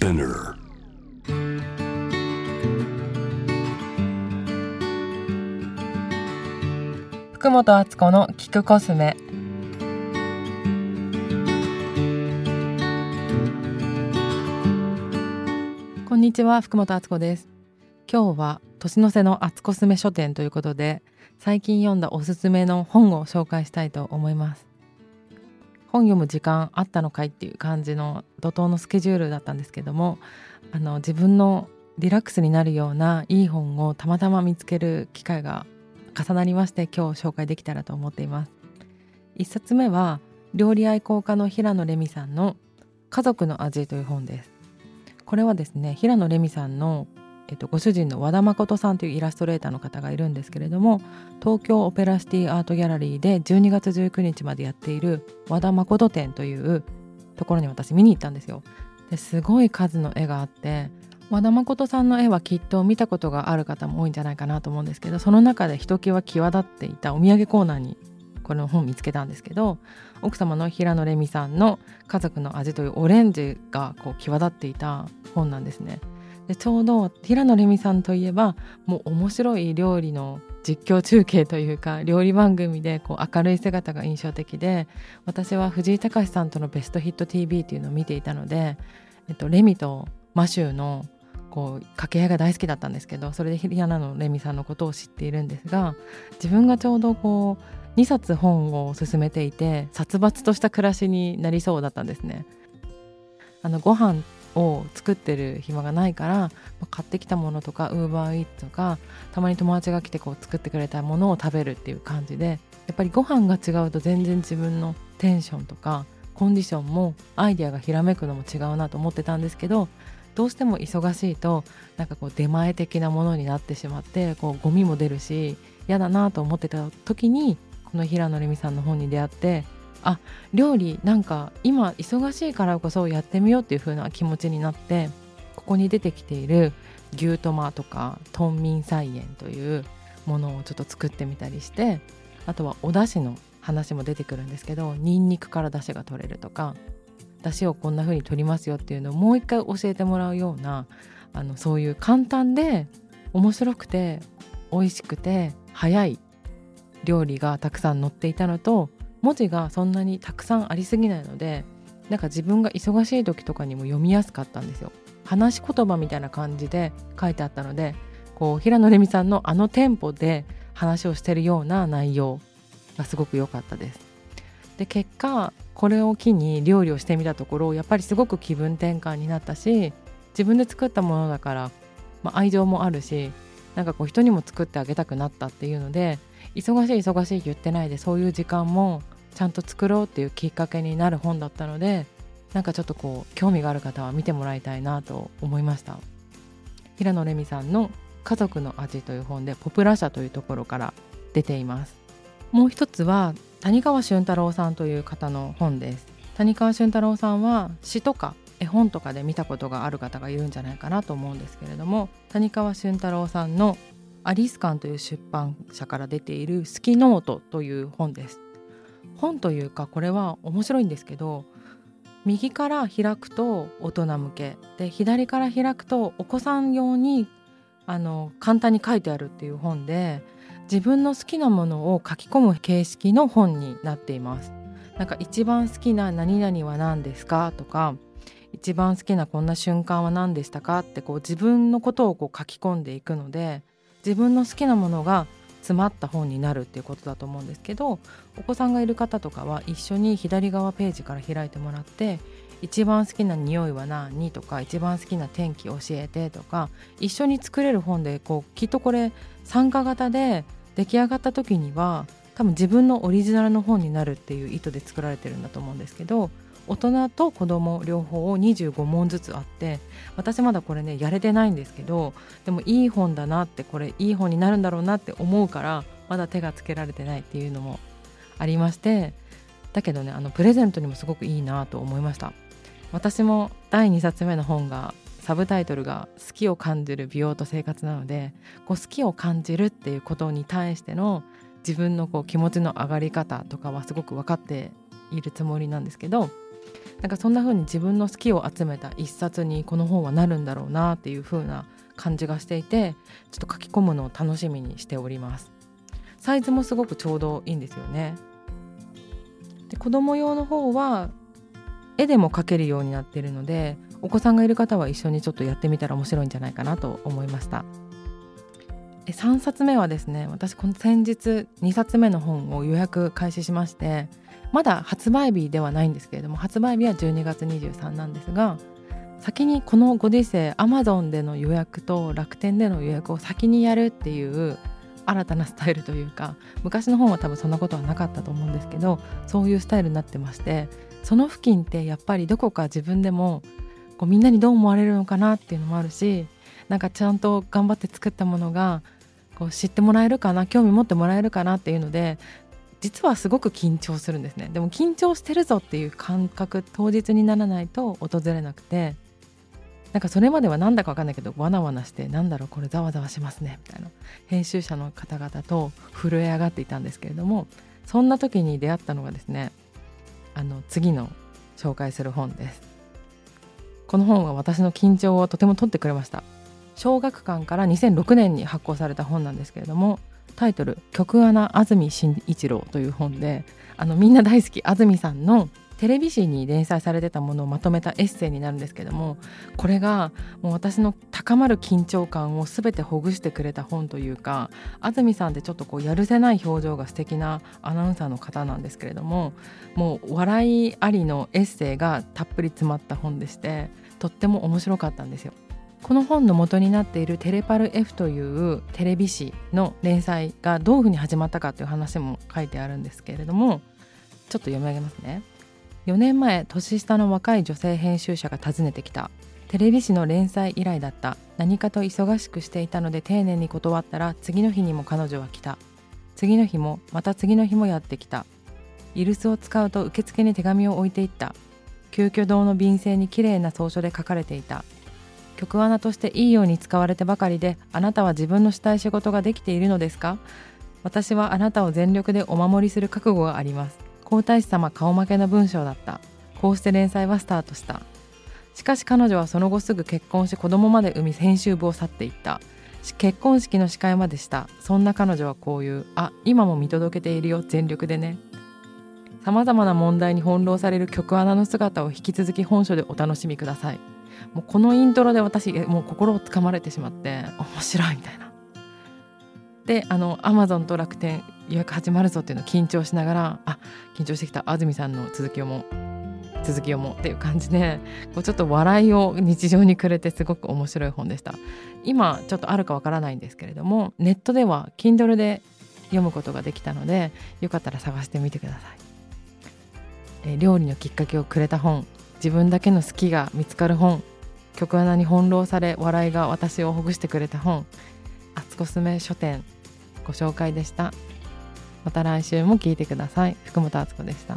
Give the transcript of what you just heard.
Spinner. 福本敦子の聞くコスメこんにちは福本敦子です今日は年の瀬の敦コスメ書店ということで最近読んだおすすめの本を紹介したいと思います本読む時間あったのかいっていう感じの怒涛のスケジュールだったんですけどもあの自分のリラックスになるようないい本をたまたま見つける機会が重なりまして今日紹介できたらと思っています。一冊目は料理愛好家の平野レミさんの家族の味という本です。これはですね平野レミさんのえっと、ご主人の和田誠さんというイラストレーターの方がいるんですけれども東京オペラシティアートギャラリーで12月19日までやっている和田誠展というところに私見に行ったんですよ。ですごい数の絵があって和田誠さんの絵はきっと見たことがある方も多いんじゃないかなと思うんですけどその中でひときわ際立っていたお土産コーナーにこの本見つけたんですけど奥様の平野レミさんの「家族の味」というオレンジがこう際立っていた本なんですね。でちょうど平野レミさんといえばもう面白い料理の実況中継というか料理番組でこう明るい姿が印象的で私は藤井隆さんとのベストヒット TV っていうのを見ていたので、えっと、レミとマシューのこう掛け合いが大好きだったんですけどそれで平野のレミさんのことを知っているんですが自分がちょうどこう2冊本を進めていて殺伐とした暮らしになりそうだったんですね。あのご飯を作ってる暇がないから、買ってきたものとかウーバーイーツとかたまに友達が来てこう作ってくれたものを食べるっていう感じでやっぱりご飯が違うと全然自分のテンションとかコンディションもアイデアがひらめくのも違うなと思ってたんですけどどうしても忙しいとなんかこう出前的なものになってしまってこうゴミも出るし嫌だなと思ってた時にこの平野レミさんの本に出会ってあ料理なんか今忙しいからこそやってみようっていう風な気持ちになってここに出てきている牛トマとか豚民菜園というものをちょっと作ってみたりしてあとはお出汁の話も出てくるんですけどニンニクから出汁が取れるとか出汁をこんな風に取りますよっていうのをもう一回教えてもらうようなあのそういう簡単で面白くて美味しくて早い料理がたくさん載っていたのと文字がそんなにたくさんありすぎないのでなんか自分が忙しい時とかにも読みやすかったんですよ。話し言葉みたいな感じで書いてあったのでこう平野レミさんのあのテンポで話をしてるような内容がすごく良かったです。で結果これを機に料理をしてみたところやっぱりすごく気分転換になったし自分で作ったものだから、まあ、愛情もあるしなんかこう人にも作ってあげたくなったっていうので忙しい忙しい言ってないでそういう時間もちゃんと作ろうっていうきっかけになる本だったのでなんかちょっとこう興味がある方は見てもらいたいなと思いました。平野レミさんの「家族の味」という本でポプラ社というところから出ています。もう一つは谷川俊太郎さんという方の本です。谷川俊太郎さんは詩とか絵本とかで見たことがある方がいるんじゃないかなと思うんですけれども谷川俊太郎さんのアリスカンという出版社から出ている「好きノート」という本です。本というかこれは面白いんですけど右から開くと大人向けで左から開くとお子さん用にあの簡単に書いてあるっていう本で自分の好きなものを書き込む形式の本になっています。なんか一番好きな何々は何ですかとか一番好きなこんな瞬間は何でしたかってこう自分のことをこう書き込んでいくので自分の好きなものが詰まった本になるっていうことだと思うんですけどお子さんがいる方とかは一緒に左側ページから開いてもらって一番好きな匂いは何とか一番好きな天気教えてとか一緒に作れる本でこうきっとこれ参加型で出来上がった時には多分自分のオリジナルの本になるっていう意図で作られてるんだと思うんですけど大人と子供両方を25問ずつあって私まだこれねやれてないんですけどでもいい本だなってこれいい本になるんだろうなって思うからまだ手がつけられてないっていうのもありましてだけどねあのプレゼントにもすごくいいなと思いました。私も第2冊目の本がサブタイトルが「好きを感じる美容と生活」なのでこう好きを感じるっていうことに対しての自分のこう気持ちの上がり方とかはすごく分かっているつもりなんですけどなんかそんな風に自分の好きを集めた一冊にこの本はなるんだろうなっていう風な感じがしていてちょっと書き込むのを楽しみにしております。サイズもすごくちょうどいいんですよね。で子供用の方は絵でも描けるようになっているのでお子さんがいる方は一緒にちょっとやってみたら面白いんじゃないかなと思いました。3冊目はですね私この先日2冊目の本を予約開始しましてまだ発売日ではないんですけれども発売日は12月23なんですが先にこのご時世 Amazon での予約と楽天での予約を先にやるっていう新たなスタイルというか昔の本は多分そんなことはなかったと思うんですけどそういうスタイルになってましてその付近ってやっぱりどこか自分でもこうみんなにどう思われるのかなっていうのもあるしなんかちゃんと頑張って作ったものがこう知ってもらえるかな興味持ってもらえるかなっていうので実はすごく緊張するんですね。でも緊張してるぞっていう感覚当日にならないと訪れなくてなんかそれまではなんだかわかんないけどわなわなしてなんだろうこれざわざわしますねみたいな。編集者の方々と震え上がっていたんですけれどもそんな時に出会ったのがですねあの次の紹介する本です。この本は私の緊張をとても取ってくれました。小学館から2006年に発行された本なんですけれどもタイトル「曲穴安住紳一郎」という本であのみんな大好き安住さんのテレビ誌に連載されてたものをまとめたエッセイになるんですけどもこれがもう私の高まる緊張感を全てほぐしてくれた本というか安住さんってちょっとこうやるせない表情が素敵なアナウンサーの方なんですけれどももう笑いありのエッセイがたっぷり詰まった本でしてとっても面白かったんですよ。この本の元になっているテレパル F というテレビ誌の連載がどういうふうに始まったかという話も書いてあるんですけれどもちょっと読み上げますね。4年前年下の若い女性編集者が訪ねてきた。テレビ誌の連載依頼だった。何かと忙しくしていたので丁寧に断ったら次の日にも彼女は来た。次の日もまた次の日もやってきた。イルスを使うと受付に手紙を置いていった。急遽堂の便箋にきれいな草書で書かれていた。曲穴としていいように使われてばかりであなたは自分のしたい仕事ができているのですか？私はあなたを全力でお守りする覚悟があります。皇太子様顔負けの文章だった。こうして連載はスタートした。しかし彼女はその後すぐ結婚し子供まで産み編集部を去っていった。結婚式の司会までした。そんな彼女はこういうあ今も見届けているよ全力でねさまざまな問題に翻弄される曲穴の姿を引き続き本書でお楽しみください。もうこのイントロで私もう心をつかまれてしまって面白いみたいな。であのアマゾンと楽天予約始まるぞっていうのを緊張しながらあ緊張してきた安住さんの続きをも続きをもっていう感じでこうちょっと笑いを日常にくれてすごく面白い本でした。今ちょっとあるかわからないんですけれどもネットでは Kindle で読むことができたのでよかったら探してみてください、え料理のきっかけをくれた本自分だけの好きが見つかる本曲穴に翻弄され笑いが私をほぐしてくれた本。あつこすめ書店。ご紹介でした。また来週も聞いてください。福本敦子でした。